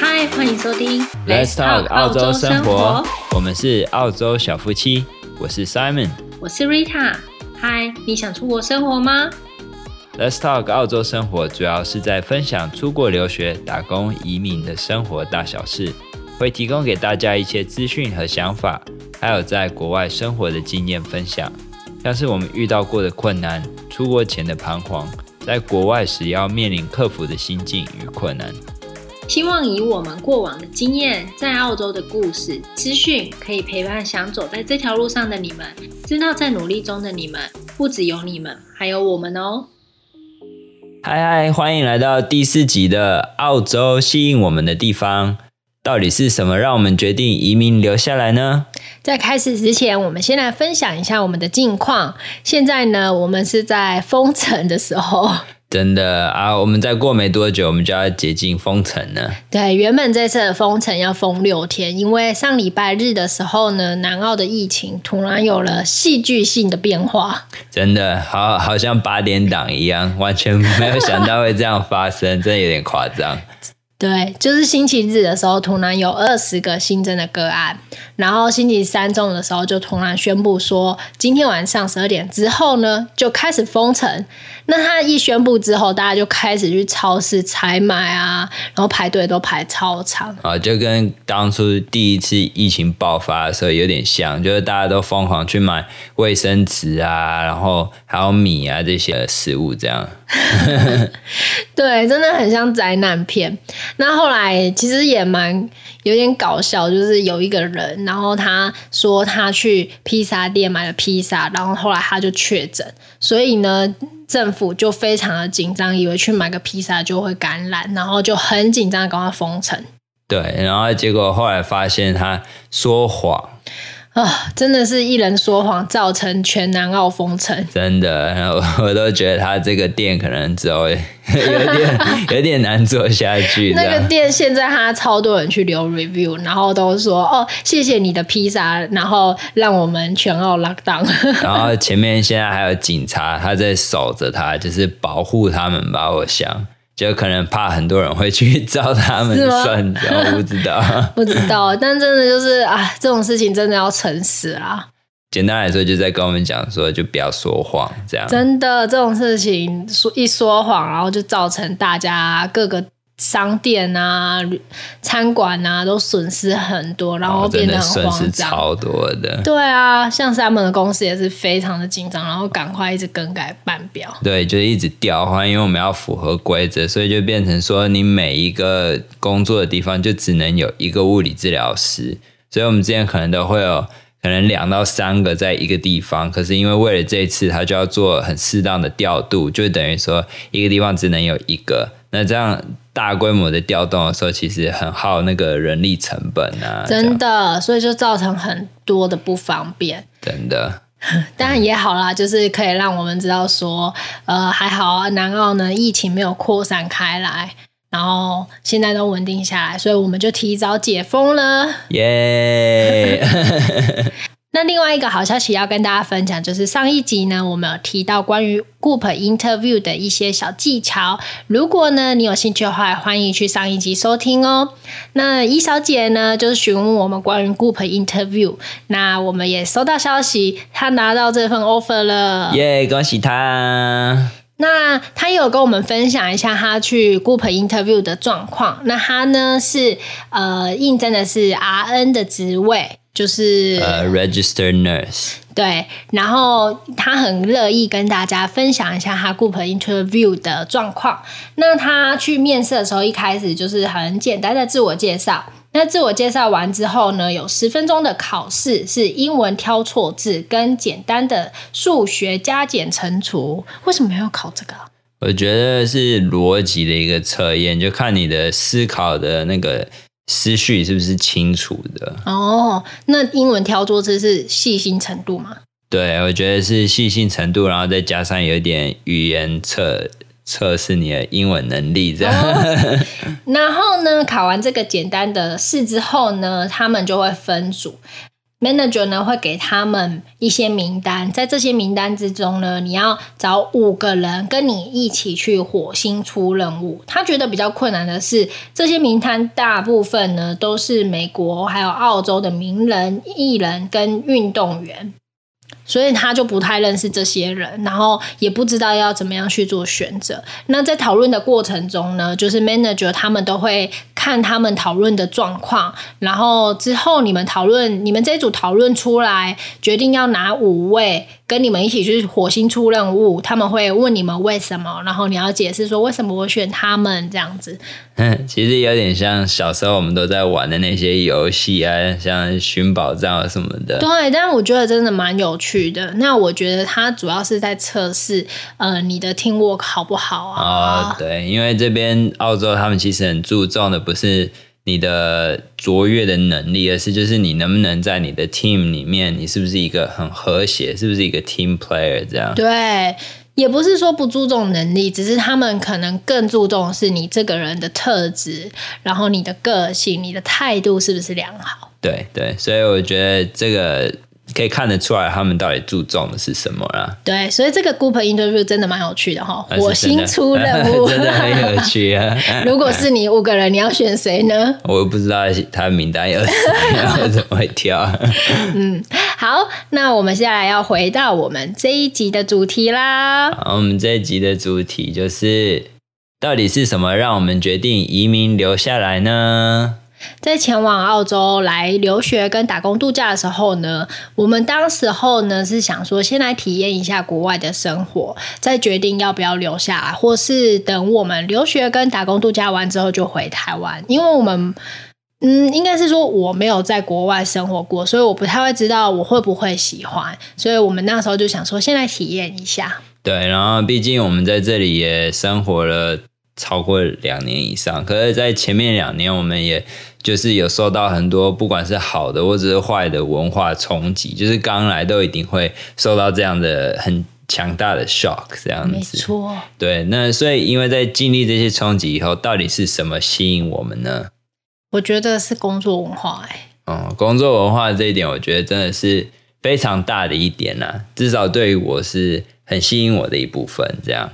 嗨，欢迎收听 Let's Talk 澳洲生活。我们是澳洲小夫妻，我是 Simon，我是 Rita。嗨，你想出国生活吗？Let's Talk 澳洲生活主要是在分享出国留学、打工、移民的生活大小事，会提供给大家一些资讯和想法，还有在国外生活的经验分享，像是我们遇到过的困难、出国前的彷徨。在国外时要面临克服的心境与困难，希望以我们过往的经验，在澳洲的故事资讯，可以陪伴想走在这条路上的你们，知道在努力中的你们，不只有你们，还有我们哦。嗨嗨，欢迎来到第四集的澳洲吸引我们的地方。到底是什么让我们决定移民留下来呢？在开始之前，我们先来分享一下我们的近况。现在呢，我们是在封城的时候。真的啊，我们再过没多久，我们就要接近封城了。对，原本这次的封城要封六天，因为上礼拜日的时候呢，南澳的疫情突然有了戏剧性的变化。真的，好，好像八点档一样，完全没有想到会这样发生，真的有点夸张。对，就是星期日的时候，突然有二十个新增的个案，然后星期三中午的时候，就突然宣布说，今天晚上十二点之后呢，就开始封城。那他一宣布之后，大家就开始去超市采买啊，然后排队都排超长啊，就跟当初第一次疫情爆发的时候有点像，就是大家都疯狂去买卫生纸啊，然后还有米啊这些食物这样。对，真的很像灾难片。那后来其实也蛮有点搞笑，就是有一个人，然后他说他去披萨店买了披萨，然后后来他就确诊，所以呢。政府就非常的紧张，以为去买个披萨就会感染，然后就很紧张，赶快封城。对，然后结果后来发现他说谎。啊，真的是一人说谎，造成全南澳封城。真的，然 后我都觉得他这个店可能之后 有点 有点难做下去。那个店现在他超多人去留 review，然后都说哦，谢谢你的披萨，然后让我们全澳 lock down。然后前面现在还有警察，他在守着他，就是保护他们吧，我想。就可能怕很多人会去找他们 算账，我不知道，不知道，但真的就是啊，这种事情真的要诚实啦。简单来说，就在跟我们讲说，就不要说谎，这样。真的，这种事情说一说谎，然后就造成大家各个。商店啊、餐馆啊，都损失很多，然后变得很慌张，超多的。对啊，像是他们的公司也是非常的紧张，然后赶快一直更改办表。对，就是一直调换，因为我们要符合规则，所以就变成说，你每一个工作的地方就只能有一个物理治疗师，所以我们之前可能都会有可能两到三个在一个地方，可是因为为了这一次，他就要做很适当的调度，就等于说一个地方只能有一个，那这样。大规模的调动的时候，其实很耗那个人力成本啊，真的，所以就造成很多的不方便。真的，当然也好啦，就是可以让我们知道说，呃，还好啊，南澳呢疫情没有扩散开来，然后现在都稳定下来，所以我们就提早解封了，耶! 那另外一个好消息要跟大家分享，就是上一集呢，我们有提到关于 Group Interview 的一些小技巧。如果呢你有兴趣的话，欢迎去上一集收听哦。那一小姐呢，就是询问我们关于 Group Interview，那我们也收到消息，她拿到这份 offer 了，耶，恭喜她！那他有跟我们分享一下他去 Group Interview 的状况。那他呢是呃应征的是 RN 的职位。就是呃、uh，registered nurse。对，然后他很乐意跟大家分享一下他 Group interview 的状况。那他去面试的时候，一开始就是很简单的自我介绍。那自我介绍完之后呢，有十分钟的考试，是英文挑错字跟简单的数学加减乘除。为什么要考这个？我觉得是逻辑的一个测验，就看你的思考的那个。思绪是不是清楚的？哦，那英文挑错字是细心程度吗？对，我觉得是细心程度，然后再加上有点语言测测试你的英文能力这样。哦。然后呢，考完这个简单的试之后呢，他们就会分组。manager 呢会给他们一些名单，在这些名单之中呢，你要找五个人跟你一起去火星出任务。他觉得比较困难的是，这些名单大部分呢都是美国还有澳洲的名人、艺人跟运动员。所以他就不太认识这些人，然后也不知道要怎么样去做选择。那在讨论的过程中呢，就是 manager 他们都会看他们讨论的状况，然后之后你们讨论，你们这一组讨论出来，决定要哪五位。跟你们一起去火星出任务，他们会问你们为什么，然后你要解释说为什么我选他们这样子。嗯，其实有点像小时候我们都在玩的那些游戏啊，像寻宝藏啊什么的。对，但我觉得真的蛮有趣的。那我觉得它主要是在测试呃你的 teamwork 好不好啊？哦，对，因为这边澳洲他们其实很注重的不是。你的卓越的能力，而是就是你能不能在你的 team 里面，你是不是一个很和谐，是不是一个 team player 这样？对，也不是说不注重能力，只是他们可能更注重是你这个人的特质，然后你的个性、你的态度是不是良好？对对，所以我觉得这个。可以看得出来，他们到底注重的是什么啦？对，所以这个 group interview 真的蛮有趣的哈。我新出任务，真的很有趣啊！如果是你五个人，你要选谁呢？我不知道他名单有谁，我怎么会挑？嗯，好，那我们现在要回到我们这一集的主题啦。好，我们这一集的主题就是，到底是什么让我们决定移民留下来呢？在前往澳洲来留学跟打工度假的时候呢，我们当时候呢是想说，先来体验一下国外的生活，再决定要不要留下来，或是等我们留学跟打工度假完之后就回台湾。因为我们，嗯，应该是说我没有在国外生活过，所以我不太会知道我会不会喜欢。所以我们那时候就想说，先来体验一下。对，然后毕竟我们在这里也生活了超过两年以上，可是，在前面两年我们也。就是有受到很多不管是好的或者是坏的文化冲击，就是刚来都一定会受到这样的很强大的 shock 这样子。没错。对，那所以因为在经历这些冲击以后，到底是什么吸引我们呢？我觉得是工作文化哎。嗯，工作文化这一点，我觉得真的是非常大的一点呐，至少对于我是很吸引我的一部分，这样。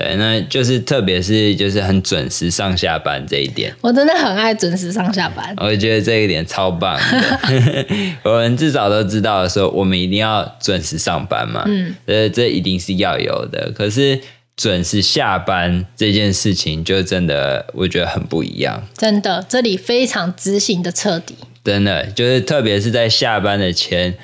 对，那就是特别是就是很准时上下班这一点，我真的很爱准时上下班。我觉得这一点超棒的，我们至少都知道的时候，我们一定要准时上班嘛。嗯，呃，这一定是要有的。可是准时下班这件事情，就真的我觉得很不一样。真的，这里非常执行的彻底。真的，就是特别是在下班的前。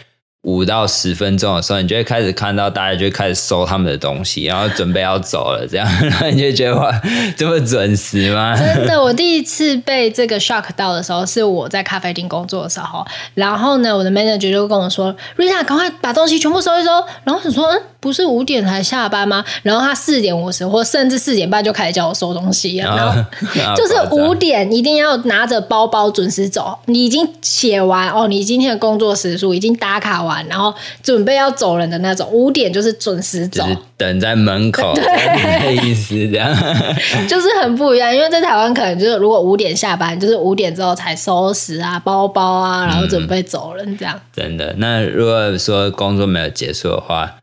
五到十分钟的时候，你就会开始看到大家就开始收他们的东西，然后准备要走了，这样，然后你就觉得哇，这么准时吗？真的，我第一次被这个 shock 到的时候，是我在咖啡厅工作的时候，然后呢，我的 manager 就跟我说：“Rita，赶快把东西全部收一收。”然后我说：“嗯。”不是五点才下班吗？然后他四点五十或甚至四点半就开始叫我收东西了，然后 就是五点一定要拿着包包准时走。你已经写完哦，你今天的工作时数已经打卡完，然后准备要走人的那种。五点就是准时走，就是等在门口，对，意思这样，就是很不一样。因为在台湾可能就是如果五点下班，就是五点之后才收拾啊包包啊，然后准备走人这样。真的，那如果说工作没有结束的话。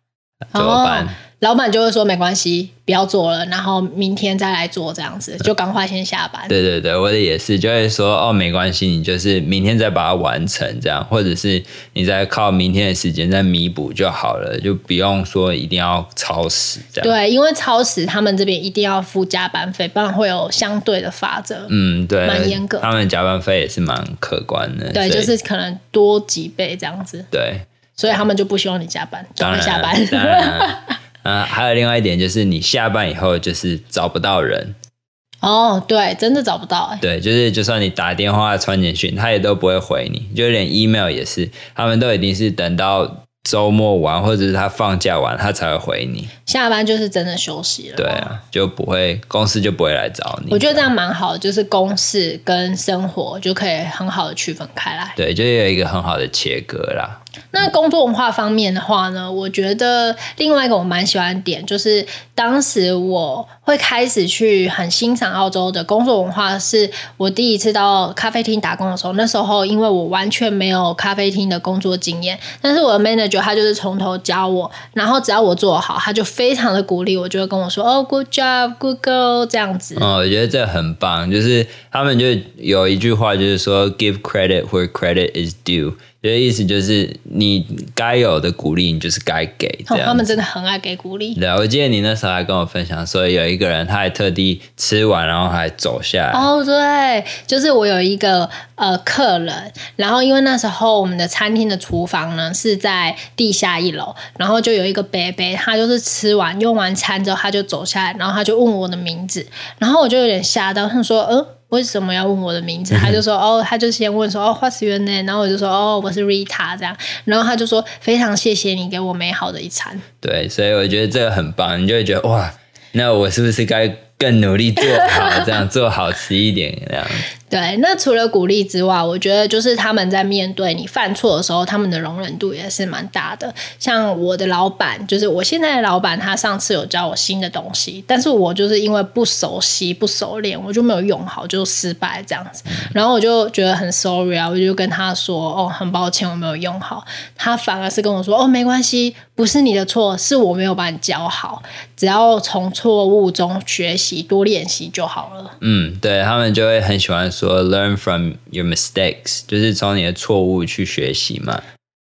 怎么办？老板就会说没关系，不要做了，然后明天再来做，这样子就赶快先下班。对对对，我的也是，就会说哦，没关系，你就是明天再把它完成，这样，或者是你再靠明天的时间再弥补就好了，就不用说一定要超时这样。对，因为超时他们这边一定要付加班费，不然会有相对的法则。嗯，对，蛮严格。他们加班费也是蛮可观的，对，就是可能多几倍这样子。对。所以他们就不希望你加班，早点下班。当然，嗯，还有另外一点就是，你下班以后就是找不到人。哦，对，真的找不到。对，就是就算你打电话、传简讯，他也都不会回你，就连 email 也是，他们都一定是等到周末完或者是他放假完，他才会回你。下班就是真的休息了。对啊，就不会公司就不会来找你。我觉得这样蛮好，就是公事跟生活就可以很好的区分开来。对，就有一个很好的切割啦。那工作文化方面的话呢，我觉得另外一个我蛮喜欢的点，就是当时我会开始去很欣赏澳洲的工作文化，是我第一次到咖啡厅打工的时候。那时候因为我完全没有咖啡厅的工作经验，但是我的 manager 他就是从头教我，然后只要我做好，他就非常的鼓励我，就会跟我说：“哦，good job，good girl。”这样子。哦，我觉得这很棒，就是他们就有一句话，就是说 “give credit where credit is due”。这个意思就是，你该有的鼓励，你就是该给。哦，他们真的很爱给鼓励。对，我记得你那时候还跟我分享说，有一个人他还特地吃完，然后还走下来。哦，对，就是我有一个呃客人，然后因为那时候我们的餐厅的厨房呢是在地下一楼，然后就有一个伯伯，他就是吃完用完餐之后，他就走下来，然后他就问我的名字，然后我就有点吓到，他说：“嗯。”为什么要问我的名字？他就说 哦，他就先问说哦，What's your name？然后我就说哦，我是 Rita 这样。然后他就说非常谢谢你给我美好的一餐。对，所以我觉得这个很棒，你就会觉得哇，那我是不是该更努力做好，这样 做好吃一点这样。对，那除了鼓励之外，我觉得就是他们在面对你犯错的时候，他们的容忍度也是蛮大的。像我的老板，就是我现在的老板，他上次有教我新的东西，但是我就是因为不熟悉、不熟练，我就没有用好，就失败这样子。然后我就觉得很 sorry 啊，我就跟他说：“哦，很抱歉，我没有用好。”他反而是跟我说：“哦，没关系，不是你的错，是我没有把你教好。只要从错误中学习，多练习就好了。”嗯，对，他们就会很喜欢说。说 learn from your mistakes，就是从你的错误去学习嘛，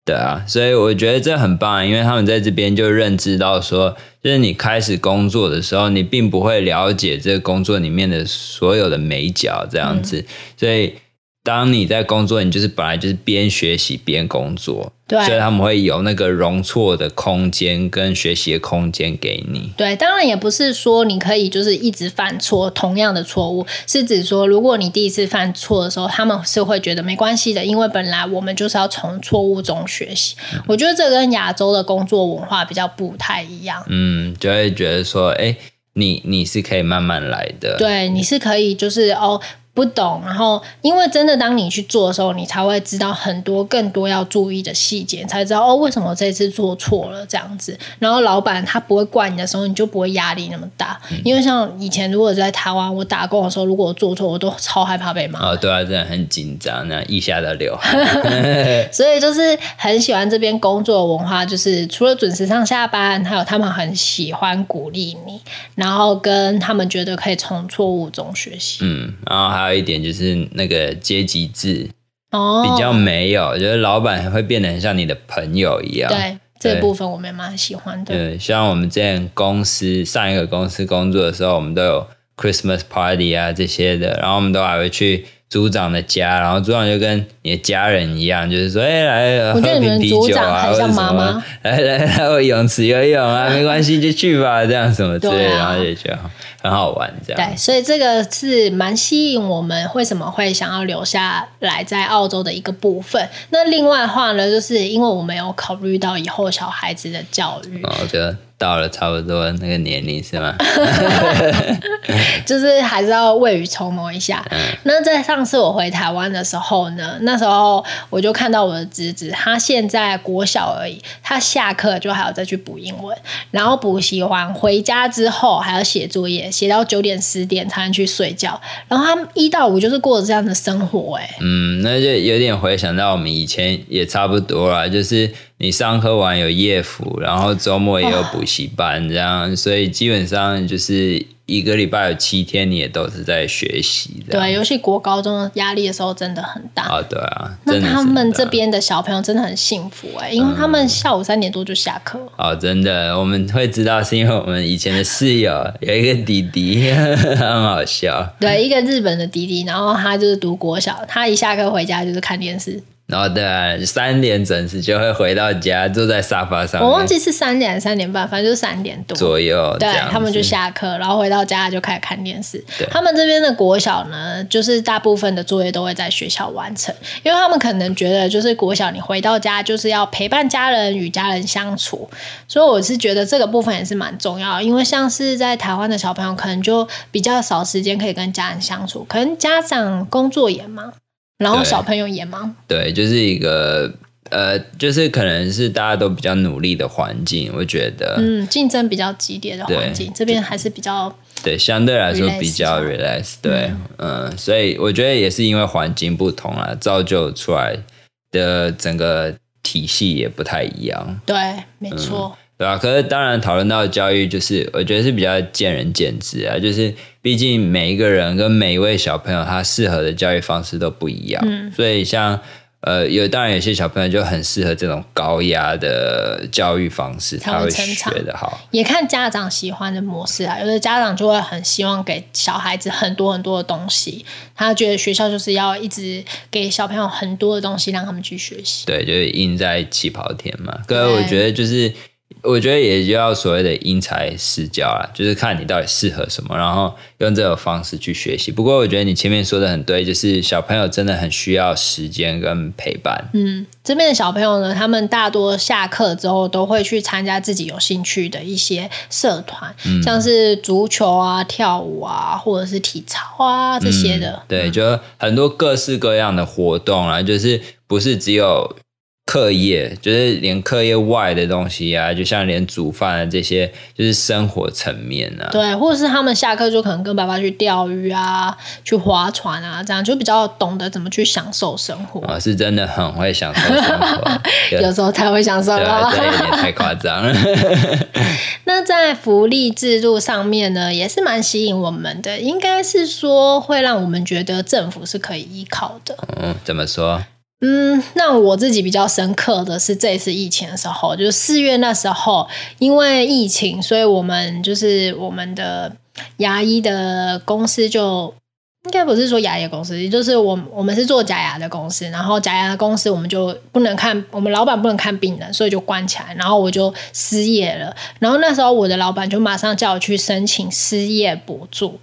对啊，所以我觉得这很棒，因为他们在这边就认知到说，就是你开始工作的时候，你并不会了解这个工作里面的所有的美角这样子，所以。当你在工作，你就是本来就是边学习边工作，对，所以他们会有那个容错的空间跟学习的空间给你。对，当然也不是说你可以就是一直犯错，同样的错误，是指说如果你第一次犯错的时候，他们是会觉得没关系的，因为本来我们就是要从错误中学习。嗯。我觉得这跟亚洲的工作文化比较不太一样。嗯，就会觉得说，哎，你你是可以慢慢来的，对，你是可以就是哦。不懂，然后因为真的，当你去做的时候，你才会知道很多更多要注意的细节，才知道哦，为什么我这次做错了这样子。然后老板他不会怪你的时候，你就不会压力那么大。嗯、因为像以前如果在台湾我打工的时候，如果我做错，我都超害怕被骂。哦，对啊，真的很紧张，那一下子流汗。所以就是很喜欢这边工作文化，就是除了准时上下班，还有他们很喜欢鼓励你，然后跟他们觉得可以从错误中学习。嗯，然后还。还有一点就是那个阶级制哦，比较没有，就是老板会变得很像你的朋友一样。对，这部分我们蛮喜欢的。对，像我们之前公司上一个公司工作的时候，我们都有 Christmas party 啊这些的，然后我们都还会去。组长的家，然后组长就跟你的家人一样，就是说，哎、来喝瓶啤酒啊，或者什么，来来来，我泳池游泳啊，没关系，就去吧，这样什么之类的，然后就觉得很好玩，这样。对，所以这个是蛮吸引我们，为什么会想要留下来在澳洲的一个部分。那另外的话呢，就是因为我们有考虑到以后小孩子的教育，我觉得。到了差不多那个年龄是吗？就是还是要未雨绸缪一下。嗯、那在上次我回台湾的时候呢，那时候我就看到我的侄子，他现在国小而已，他下课就还要再去补英文，然后补习完回家之后还要写作业，写到九点十点才能去睡觉。然后他们一到五就是过着这样的生活，哎，嗯，那就有点回想到我们以前也差不多啦，就是。你上课完有夜辅，然后周末也有补习班，这样，所以基本上就是一个礼拜有七天，你也都是在学习。对，尤其国高中的压力的时候真的很大。啊，对啊。那他们这边的小朋友真的很幸福哎，因为他们下午三点多就下课。哦、嗯，真的，我们会知道是因为我们以前的室友有一个弟弟，很好笑。对，一个日本的弟弟，然后他就是读国小，他一下课回家就是看电视。然后对啊，三点准时就会回到家，坐在沙发上。我忘记是三点还是三点半，反正就是三点多左右。对，他们就下课，然后回到家就开始看电视。他们这边的国小呢，就是大部分的作业都会在学校完成，因为他们可能觉得，就是国小你回到家就是要陪伴家人，与家人相处。所以我是觉得这个部分也是蛮重要，因为像是在台湾的小朋友，可能就比较少时间可以跟家人相处，可能家长工作也忙。然后小朋友也忙，对，就是一个呃，就是可能是大家都比较努力的环境，我觉得，嗯，竞争比较激烈的环境，这边还是比较对，相对来说比较 relax，对，嗯，嗯，所以我觉得也是因为环境不同啊，造就出来的整个体系也不太一样，对，没错。嗯对啊，可是当然讨论到教育，就是我觉得是比较见仁见智啊。就是毕竟每一个人跟每一位小朋友，他适合的教育方式都不一样。嗯，所以像呃，有当然有些小朋友就很适合这种高压的教育方式，他会学的好。也看家长喜欢的模式啊。有的家长就会很希望给小孩子很多很多的东西，他觉得学校就是要一直给小朋友很多的东西，让他们去学习。对，就是赢在起跑点嘛。可是我觉得就是。我觉得也就要所谓的因材施教啦，就是看你到底适合什么，然后用这种方式去学习。不过我觉得你前面说的很对，就是小朋友真的很需要时间跟陪伴。嗯，这边的小朋友呢，他们大多下课之后都会去参加自己有兴趣的一些社团，嗯、像是足球啊、跳舞啊，或者是体操啊这些的。嗯、对，就很多各式各样的活动啊，就是不是只有。课业就是连课业外的东西啊，就像连煮饭啊这些，就是生活层面啊。对，或者是他们下课就可能跟爸爸去钓鱼啊，去划船啊，这样就比较懂得怎么去享受生活。啊、哦、是真的很会享受生活，有时候太会享受了，有点太夸张了。那在福利制度上面呢，也是蛮吸引我们的，应该是说会让我们觉得政府是可以依靠的。嗯，怎么说？嗯，那我自己比较深刻的是这一次疫情的时候，就是四月那时候，因为疫情，所以我们就是我们的牙医的公司就。应该不是说牙医公司，也就是我我们是做假牙的公司，然后假牙的公司我们就不能看，我们老板不能看病人，所以就关起来，然后我就失业了。然后那时候我的老板就马上叫我去申请失业补助，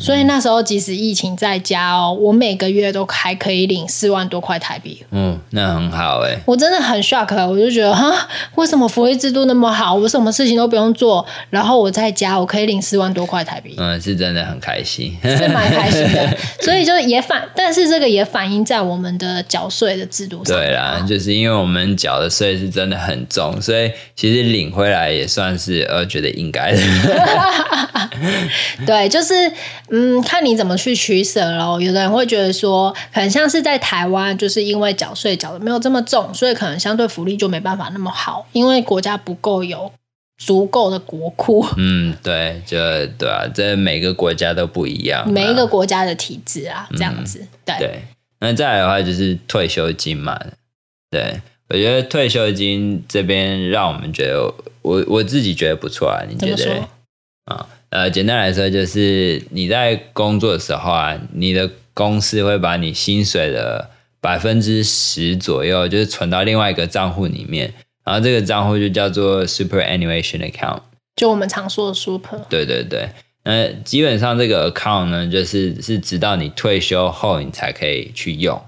所以那时候即使疫情在家哦，我每个月都还可以领四万多块台币。嗯，那很好哎，我真的很 shock，我就觉得哈，为什么福利制度那么好，我什么事情都不用做，然后我在家我可以领四万多块台币。嗯，是真的很开心，是蛮开心的。所以就也反，但是这个也反映在我们的缴税的制度上。对啦，就是因为我们缴的税是真的很重，所以其实领回来也算是呃觉得应该的。对，就是嗯，看你怎么去取舍喽。有的人会觉得说，很像是在台湾，就是因为缴税缴的没有这么重，所以可能相对福利就没办法那么好，因为国家不够有。足够的国库，嗯，对，就对啊，这每个国家都不一样，每一个国家的体制啊，这样子，嗯、对对。那再来的话就是退休金嘛，对，我觉得退休金这边让我们觉得，我我自己觉得不错啊，你觉得？啊，呃，简单来说就是你在工作的时候啊，你的公司会把你薪水的百分之十左右，就是存到另外一个账户里面。然后这个账户就叫做 superannuation account，就我们常说的 super。对对对，那基本上这个 account 呢，就是是直到你退休后你才可以去用。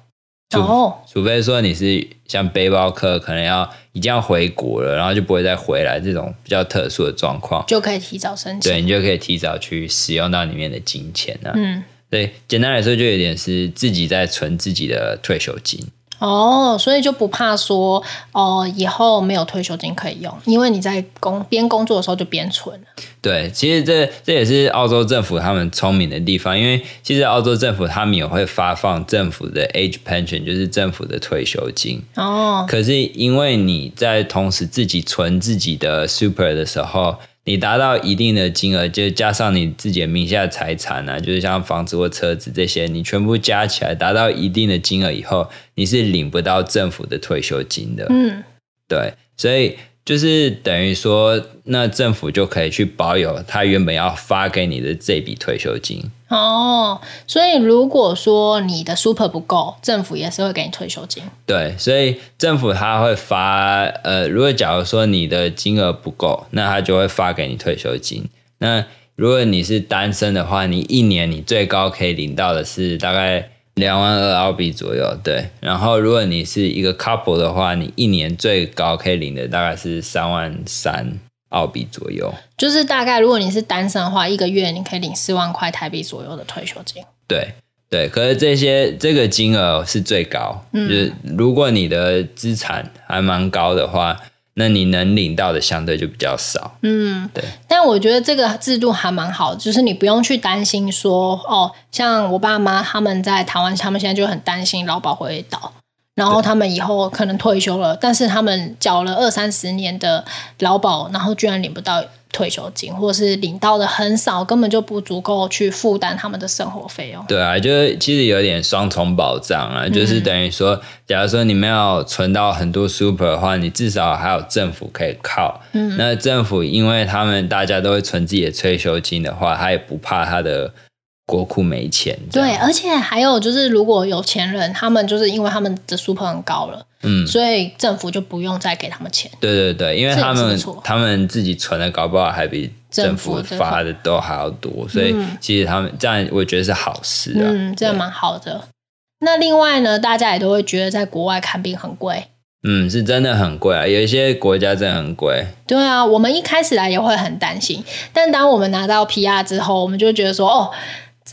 哦。除非说你是像背包客，可能要已经要回国了，然后就不会再回来这种比较特殊的状况，就可以提早申请。对，你就可以提早去使用到里面的金钱啊。嗯。对，简单来说就有点是自己在存自己的退休金。哦，所以就不怕说哦，以后没有退休金可以用，因为你在工边工作的时候就边存。对，其实这这也是澳洲政府他们聪明的地方，因为其实澳洲政府他们也会发放政府的 age pension，就是政府的退休金。哦，可是因为你在同时自己存自己的 super 的时候。你达到一定的金额，就加上你自己的名下的财产啊，就是像房子或车子这些，你全部加起来达到一定的金额以后，你是领不到政府的退休金的。嗯，对，所以。就是等于说，那政府就可以去保有他原本要发给你的这笔退休金哦。所以如果说你的 super 不够，政府也是会给你退休金。对，所以政府他会发呃，如果假如说你的金额不够，那他就会发给你退休金。那如果你是单身的话，你一年你最高可以领到的是大概。两万二澳币左右，对。然后，如果你是一个 couple 的话，你一年最高可以领的大概是三万三澳币左右。就是大概，如果你是单身的话，一个月你可以领四万块台币左右的退休金。对。对，可是这些这个金额是最高，嗯，就是如果你的资产还蛮高的话，那你能领到的相对就比较少。嗯，对。但我觉得这个制度还蛮好，就是你不用去担心说，哦，像我爸妈他们在台湾，他们现在就很担心劳保会倒。然后他们以后可能退休了，但是他们缴了二三十年的劳保，然后居然领不到退休金，或者是领到的很少，根本就不足够去负担他们的生活费用。对啊，就是其实有点双重保障啊，就是等于说，假如说你没有存到很多 super 的话，你至少还有政府可以靠。嗯，那政府因为他们大家都会存自己的退休金的话，他也不怕他的。国库没钱，对，而且还有就是，如果有钱人，他们就是因为他们的 super 很高了，嗯，所以政府就不用再给他们钱。对对对，因为他们他们自己存的搞不好还比政府发的都还要多，所以其实他们这样我觉得是好事啊，嗯，这样蛮好的。那另外呢，大家也都会觉得在国外看病很贵，嗯，是真的很贵啊，有一些国家真的很贵。对啊，我们一开始来也会很担心，但当我们拿到 PR 之后，我们就觉得说，哦。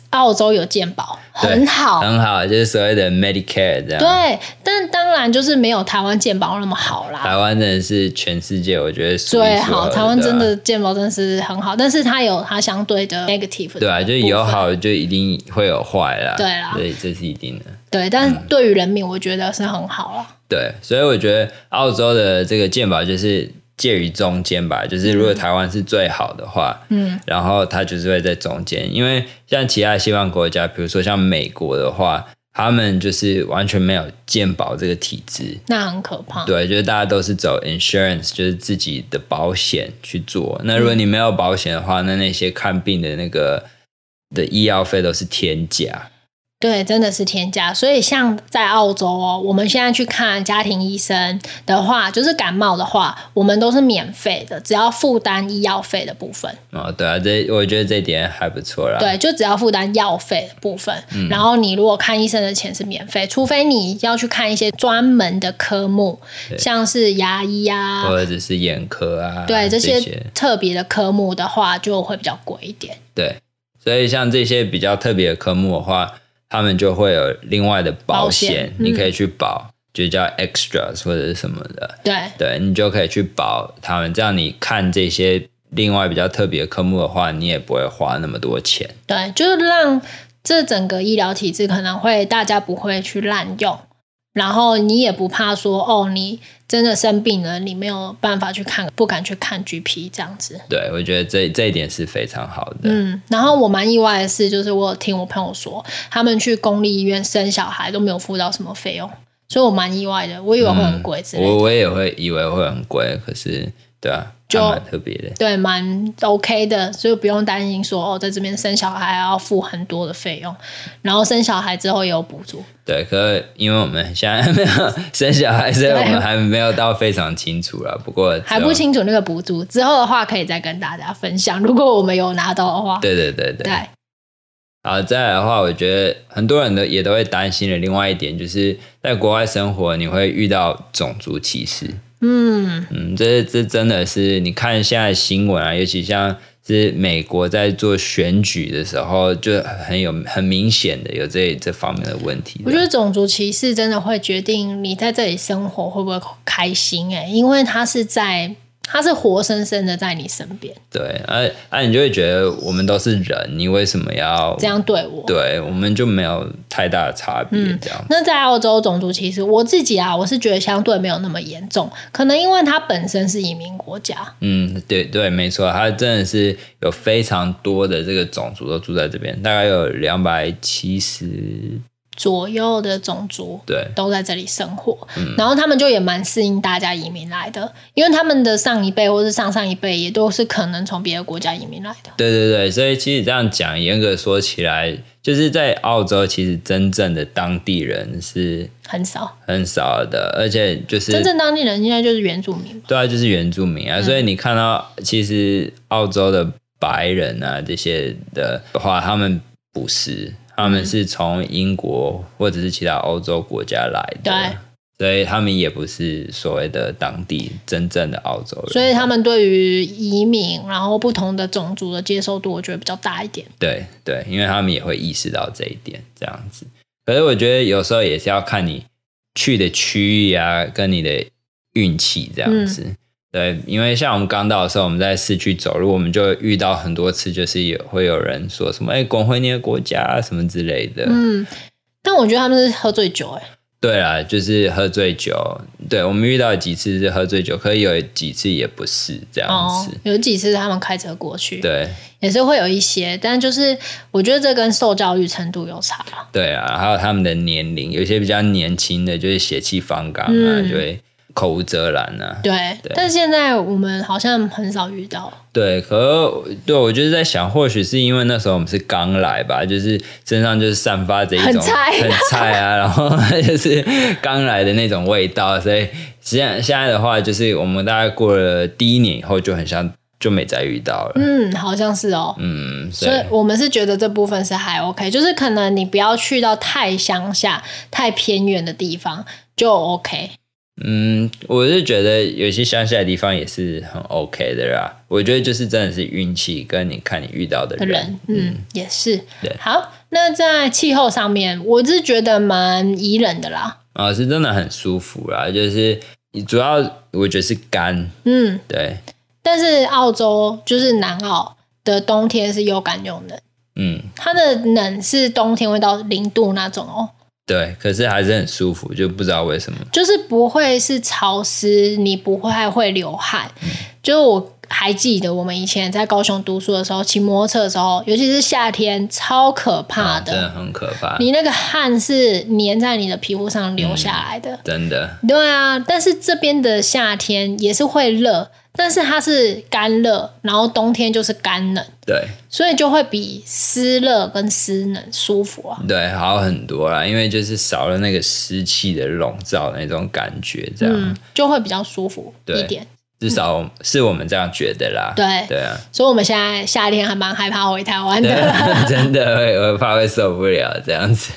澳洲有健保，很好，很好，就是所谓的 Medicare 这样。对，但当然就是没有台湾健保那么好啦。台湾真的是全世界我觉得最好，台湾真的健保真的是很好，但是它有它相对的 negative 的。对啊，就有好就一定会有坏啦。对啦，所以这是一定的。对，但是对于人民，我觉得是很好了。对，所以我觉得澳洲的这个健保就是。介于中间吧，就是如果台湾是最好的话，嗯，然后它就是会在中间，因为像其他西方国家，比如说像美国的话，他们就是完全没有健保这个体制，那很可怕。对，就是大家都是走 insurance，就是自己的保险去做。那如果你没有保险的话，那那些看病的那个的医药费都是天价。对，真的是天价。所以像在澳洲哦，我们现在去看家庭医生的话，就是感冒的话，我们都是免费的，只要负担医药费的部分。哦，对啊，这我觉得这点还不错啦。对，就只要负担药费的部分，嗯，然后你如果看医生的钱是免费，除非你要去看一些专门的科目，像是牙医啊，或者是眼科啊，对，这些特别的科目的话，就会比较贵一点。对，所以像这些比较特别的科目的话。他们就会有另外的保险，你可以去保，就叫 extras 或者是什么的。对，对你就可以去保他们，这样你看这些另外比较特别的科目的话，你也不会花那么多钱。对，就是让这整个医疗体制可能会大家不会去滥用。然后你也不怕说哦，你真的生病了，你没有办法去看，不敢去看 GP 这样子。对，我觉得这这一点是非常好的。嗯，然后我蛮意外的是，就是我有听我朋友说，他们去公立医院生小孩都没有付到什么费用，所以我蛮意外的，我以为会很贵之类的。嗯，我我也会以为会很贵，可是对啊。就蛮特别的，对，蛮 OK 的，所以不用担心说哦，在这边生小孩要付很多的费用，然后生小孩之后也有补助。对，可是因为我们现在还没有生小孩，所以我们还没有到非常清楚了。不过还不清楚那个补助之后的话，可以再跟大家分享。如果我们有拿到的话，对对对对。对好，再来的话，我觉得很多人都也都会担心的。另外一点就是在国外生活，你会遇到种族歧视。嗯嗯，这这真的是你看现在新闻啊，尤其像是美国在做选举的时候，就很有很明显的有这这方面的问题。我觉得种族歧视真的会决定你在这里生活会不会开心诶，因为它是在。他是活生生的在你身边，对，哎、啊、哎、啊，你就会觉得我们都是人，你为什么要这样对我？对，我们就没有太大的差别，嗯、这样。那在澳洲种族歧视，我自己啊，我是觉得相对没有那么严重，可能因为它本身是移民国家。嗯，对对，没错，它真的是有非常多的这个种族都住在这边，大概有两百七十。左右的种族对。都在这里生活，嗯，然后他们就也蛮适应大家移民来的，因为他们的上一辈或是上上一辈也都是可能从别的国家移民来的。对对对，所以其实这样讲，严格说起来，就是在澳洲，其实真正的当地人是很少。很少的，而且就是真正当地人应该就是原住民。对啊，就是原住民啊，嗯，所以你看到其实澳洲的白人啊这些的话，他们不是。他们是从英国或者是其他欧洲国家来的，对，所以他们也不是所谓的当地真正的澳洲人。所以他们对于移民，然后不同的种族的接受度，我觉得比较大一点。对对，因为他们也会意识到这一点，这样子。可是我觉得有时候也是要看你去的区域啊，跟你的运气这样子。嗯对，因为像我们刚到的时候，我们在市区走路，我们就遇到很多次，就是也会有人说什么“哎，滚回你的国家”什么之类的。嗯，但我觉得他们是喝醉酒，哎。对啊，就是喝醉酒。对，我们遇到几次是喝醉酒，可以有几次也不是这样子。哦，有几次他们开车过去，对，也是会有一些，但就是我觉得这跟受教育程度有差。对啊，还有他们的年龄，有些比较年轻的，就是血气方刚啊，嗯、就会。口无遮拦呢、啊？对，对，但是现在我们好像很少遇到。对，可对我就是在想，或许是因为那时候我们是刚来吧，就是身上就是散发着一种很菜，很菜啊，然后就是刚来的那种味道，所以现在现在的话，就是我们大概过了第一年以后，就很像就没再遇到了。嗯，好像是哦。嗯，所以，所以我们是觉得这部分是还 OK，就是可能你不要去到太乡下、太偏远的地方就 OK。嗯，我是觉得有些乡下的地方也是很 OK 的啦。我觉得就是真的是运气，跟你看你遇到的人，人嗯，嗯，也是。对，好，那在气候上面，我是觉得蛮宜人的啦。啊，是真的很舒服啦，就是主要我觉得是干，嗯，对。但是澳洲就是南澳的冬天是又干又冷，嗯，它的冷是冬天会到零度那种哦。对，可是还是很舒服，就不知道为什么，就是不会是潮湿，你不会还会流汗。嗯、就我还记得我们以前在高雄读书的时候，骑摩托车的时候，尤其是夏天，超可怕的，哦、真的很可怕。你那个汗是粘在你的皮肤上流下来的，嗯、真的。对啊，但是这边的夏天也是会热。但是它是干热，然后冬天就是干冷，对，所以就会比湿热跟湿冷舒服啊。对，好很多啦，因为就是少了那个湿气的笼罩的那种感觉，这样、嗯、就会比较舒服一点。至少是我们这样觉得啦。对对啊，所以我们现在夏天还蛮害怕回台湾的，真的会，我怕会受不了这样子。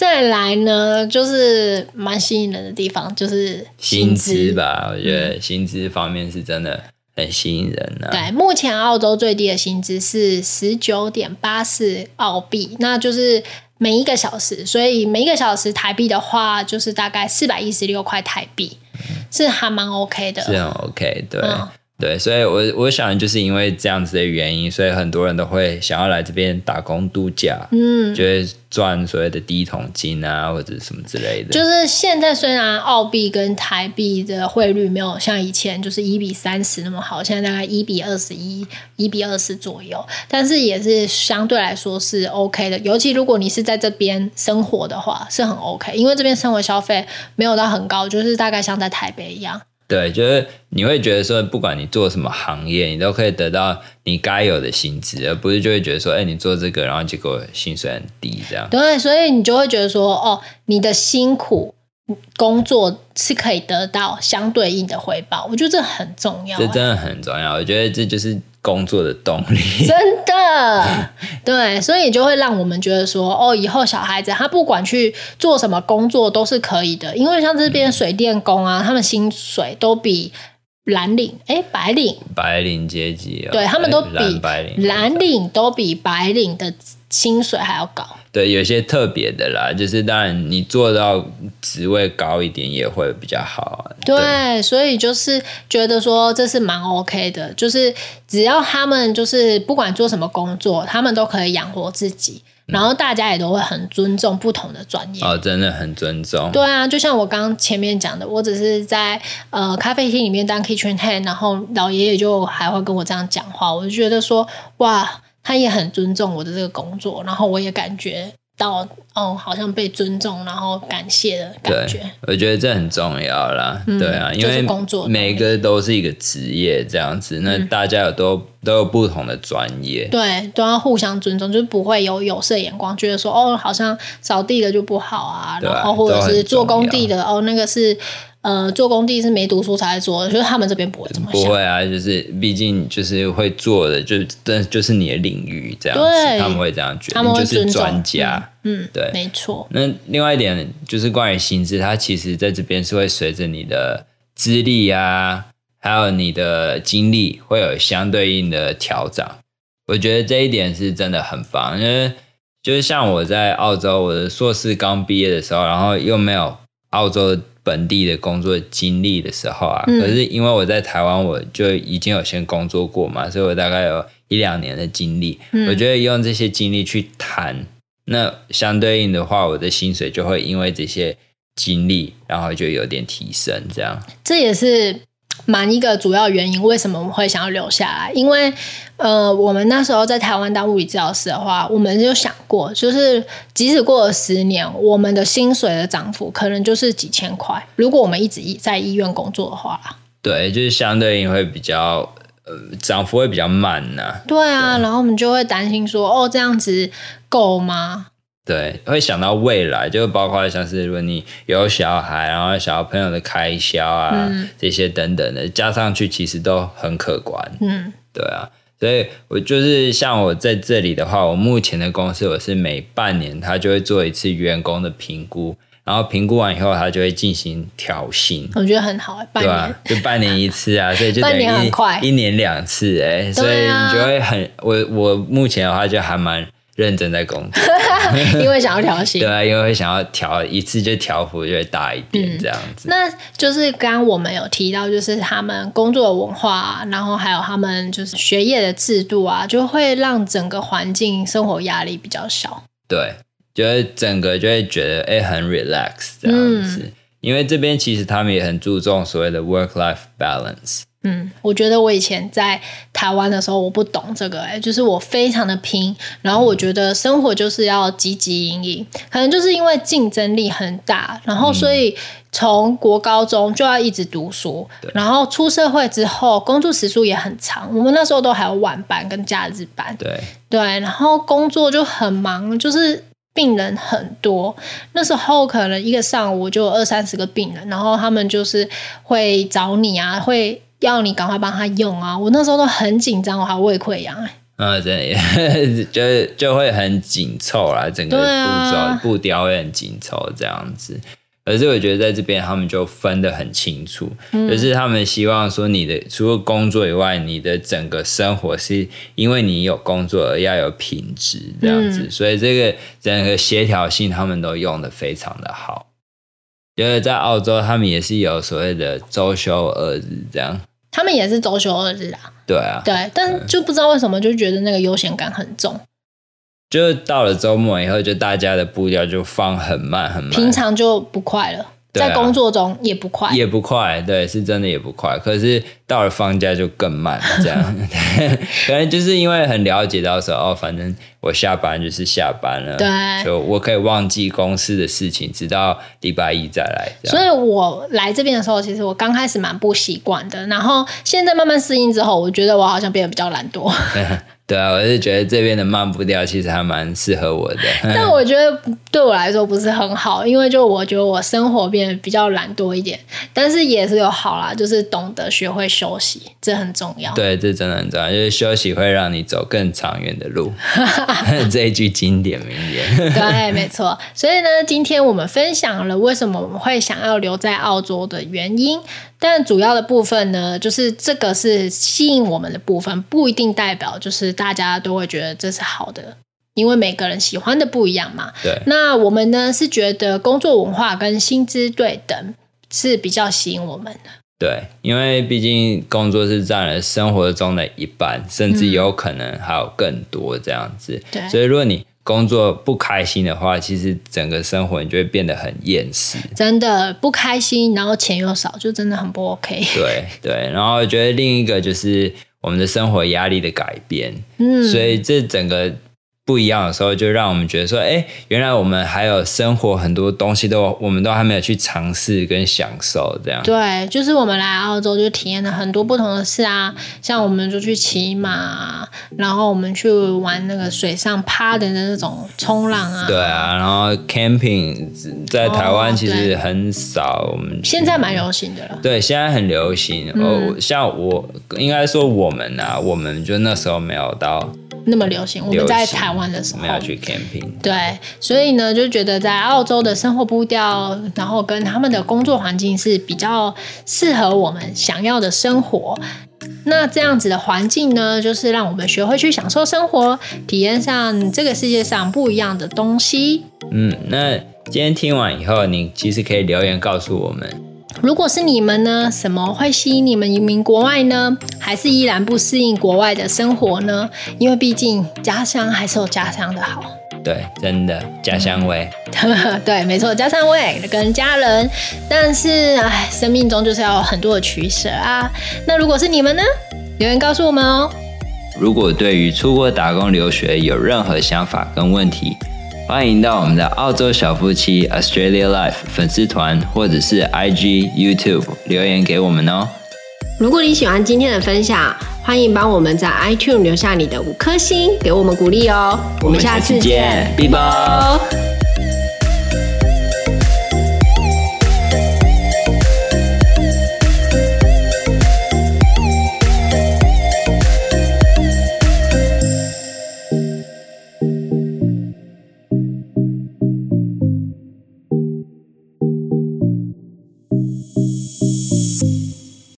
再来呢，就是蛮吸引人的地方，就是薪资吧。我觉得薪资方面是真的很吸引人呢、啊。对，目前澳洲最低的薪资是十九点八四澳币，那就是每一个小时，所以每一个小时台币的话，就是大概四百一十六块台币，嗯、是还蛮 OK 的，是很 OK，对。嗯对，所以我，我我想就是因为这样子的原因，所以很多人都会想要来这边打工度假，嗯，就会赚所谓的第一桶金啊，或者什么之类的。就是现在虽然澳币跟台币的汇率没有像以前就是一比三十那么好，现在大概一比二十一、一比二十左右，但是也是相对来说是 OK 的。尤其如果你是在这边生活的话，是很 OK，因为这边生活消费没有到很高，就是大概像在台北一样。对，就是你会觉得说，不管你做什么行业，你都可以得到你该有的薪资，而不是就会觉得说，哎，你做这个，然后结果薪水很低，这样。对，所以你就会觉得说，哦，你的辛苦工作是可以得到相对应的回报。我觉得这很重要，这真的很重要。我觉得这就是。工作的动力，真的。对，所以就会让我们觉得说，哦，以后小孩子他不管去做什么工作都是可以的，因为像这边水电工啊，嗯、他们薪水都比蓝领，哎，白领，白领阶级、哦，对他们都比蓝白领，蓝领都比白领的薪水还要高。对，有些特别的啦，就是当然你做到职位高一点也会比较好啊。对，对，所以就是觉得说这是蛮 OK 的，就是只要他们就是不管做什么工作，他们都可以养活自己，嗯、然后大家也都会很尊重不同的专业。哦，真的很尊重。对啊，就像我刚刚前面讲的，我只是在呃咖啡厅里面当 kitchen hand，然后老爷爷就还会跟我这样讲话，我就觉得说哇。他也很尊重我的这个工作，然后我也感觉到哦，好像被尊重，然后感谢的感觉。我觉得这很重要啦，嗯、对啊，因为工作每个都是一个职业这样子，那大家有都、嗯、都有不同的专业，对，都要互相尊重，就是不会有有色眼光，觉得说哦，好像扫地的就不好啊，啊然后或者是做工地的哦，那个是呃做工地是没读书才做的，就是他们这边不会这么想。不会啊，就是毕竟就是会做的，就但就是你的领域这样子，对他们会这样觉得，他们就是专家。嗯，对，没错。那另外一点就是关于薪资，它其实在这边是会随着你的资历啊，还有你的经历会有相对应的调整。我觉得这一点是真的很棒，因为就是像我在澳洲，我的硕士刚毕业的时候，然后又没有澳洲本地的工作经历的时候啊，嗯、可是因为我在台湾，我就已经有先工作过嘛，所以我大概有一两年的经历。嗯、我觉得用这些经历去谈，那相对应的话，我的薪水就会因为这些经历，然后就有点提升。这样，这也是。蛮一个主要原因，为什么我们会想要留下来？因为，呃，我们那时候在台湾当物理治疗师的话，我们就想过，就是即使过了十年，我们的薪水的涨幅可能就是几千块。如果我们一直在医院工作的话，对，就是相对应会比较，呃，涨幅会比较慢呐、啊。对啊，对然后我们就会担心说，哦，这样子够吗？对，会想到未来，就包括像是如果你有小孩，然后小朋友的开销啊，嗯、这些等等的加上去，其实都很可观。嗯，对啊，所以我就是像我在这里的话，我目前的公司我是每半年他就会做一次员工的评估，然后评估完以后他就会进行调薪。我觉得很好，半年、啊、就半年一次啊，所以就等于一,一年两次哎，所以你就会很我我目前的话就还蛮。认真在工作，因为想要调薪。对啊，因为会想要调一次就调幅就会大一点这样子。嗯、那就是刚刚我们有提到，就是他们工作的文化，然后还有他们就是学业的制度啊，就会让整个环境生活压力比较小。对，就会整个就会觉得哎、欸、很 relax 这样子，嗯、因为这边其实他们也很注重所谓的 work life balance。嗯，我觉得我以前在台湾的时候，我不懂这个、欸，哎，就是我非常的拼，然后我觉得生活就是要汲汲营营，可能就是因为竞争力很大，然后所以从国高中就要一直读书，嗯、然后出社会之后工作时数也很长，我们那时候都还有晚班跟假日班，对。对，然后工作就很忙，就是病人很多，那时候可能一个上午就有二三十个病人，然后他们就是会找你啊，会。要你赶快帮他用啊！我那时候都很紧张，我还胃溃疡哎。嗯，真的，就就会很紧凑啦，整个步骤、啊、步调会很紧凑这样子。可是我觉得在这边他们就分得很清楚，嗯、就是他们希望说你的除了工作以外，你的整个生活是因为你有工作而要有品质这样子。嗯、所以这个整个协调性他们都用得非常的好。因为在澳洲，他们也是有所谓的周休二日这样。他们也是周休二日啊，对啊，对，但就不知道为什么就觉得那个悠闲感很重，就到了周末以后，就大家的步调就放很慢很慢，平常就不快了。在工作中也不快，也不快，对，是真的也不快。可是到了放假就更慢了，这样，可能就是因为很了解到说，哦，反正我下班就是下班了，对，就我可以忘记公司的事情，直到礼拜一再来。所以我来这边的时候，其实我刚开始蛮不习惯的，然后现在慢慢适应之后，我觉得我好像变得比较懒惰。对啊，我是觉得这边的慢步调其实还蛮适合我的。但我觉得对我来说不是很好，因为就我觉得我生活变得比较懒惰一点。但是也是有好啦，就是懂得学会休息，这很重要。对，这真的很重要，就是休息会让你走更长远的路。这一句经典名言。对，没错。所以呢，今天我们分享了为什么我们会想要留在澳洲的原因。但主要的部分呢，就是这个是吸引我们的部分，不一定代表就是大家都会觉得这是好的，因为每个人喜欢的不一样嘛。对。那我们呢是觉得工作文化跟薪资对等是比较吸引我们的。对，因为毕竟工作是占了生活中的一半，甚至有可能还有更多这样子。嗯、对。所以如果你工作不开心的话，其实整个生活你就会变得很厌世。真的不开心，然后钱又少，就真的很不 OK。对对，然后我觉得另一个就是我们的生活压力的改变。嗯，所以这整个不一样的时候，就让我们觉得说，哎，原来我们还有生活很多东西都我们都还没有去尝试跟享受，这样。对，就是我们来澳洲就体验了很多不同的事啊，像我们就去骑马，然后我们去玩那个水上趴的那种冲浪啊。对啊，然后 camping 在台湾其实很少，我们现在蛮流行的了。对，现在很流行。嗯、哦，像我应该说我们啊，我们就那时候没有到。那么流行，我们在台湾的时候，我们要去 camping。对，所以呢，就觉得在澳洲的生活步调，然后跟他们的工作环境是比较适合我们想要的生活。那这样子的环境呢，就是让我们学会去享受生活，体验上这个世界上不一样的东西。嗯，那今天听完以后，你其实可以留言告诉我们。如果是你们呢？什么会吸引你们移民国外呢？还是依然不适应国外的生活呢？因为毕竟家乡还是有家乡的好。对，真的家乡味。对，没错，家乡味跟家人。但是，哎，生命中就是要有很多的取舍啊。那如果是你们呢？留言告诉我们哦。如果对于出国打工留学有任何想法跟问题，欢迎到我们的澳洲小夫妻 Australia Life 粉丝团，或者是 IG、YouTube 留言给我们哦。如果你喜欢今天的分享，欢迎帮我们在 iTunes 留下你的五颗星，给我们鼓励哦。我们下次见，拜拜。